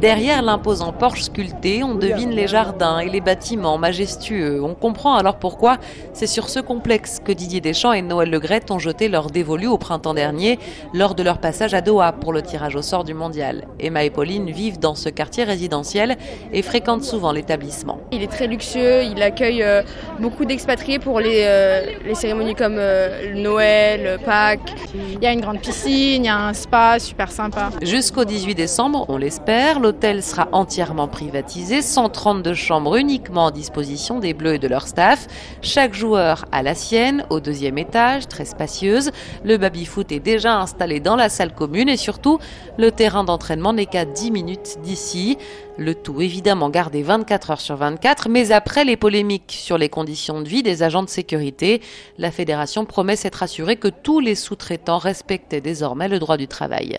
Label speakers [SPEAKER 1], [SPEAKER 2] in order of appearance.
[SPEAKER 1] Derrière l'imposant porche sculpté, on devine les jardins et les bâtiments majestueux. On comprend alors pourquoi c'est sur ce complexe que Didier Deschamps et Noël Legrette ont jeté leur dévolu au printemps dernier lors de leur passage à Doha pour le tirage au sort du mondial. Emma et Pauline vivent dans ce quartier résidentiel et fréquentent souvent l'établissement.
[SPEAKER 2] Il est très luxueux, il accueille euh, beaucoup d'expatriés pour les, euh, les, cérémonies comme euh, Noël, Pâques.
[SPEAKER 3] Il y a une grande piscine, il y a un spa super sympa.
[SPEAKER 1] Jusqu'au 18 décembre, on l'espère, l'hôtel sera entièrement privatisé, 132 chambres uniquement à disposition des Bleus et de leur staff. Chaque joueur a la sienne au deuxième étage, très spacieuse. Le baby-foot est déjà installé dans la salle commune et surtout, le terrain d'entraînement n'est qu'à 10 minutes d'ici. Le tout évidemment gardé 24 heures sur 24, mais après les polémiques sur les conditions de vie des agents de sécurité, la fédération promet s'être assurée que tous les sous-traitants respectaient désormais le droit du travail.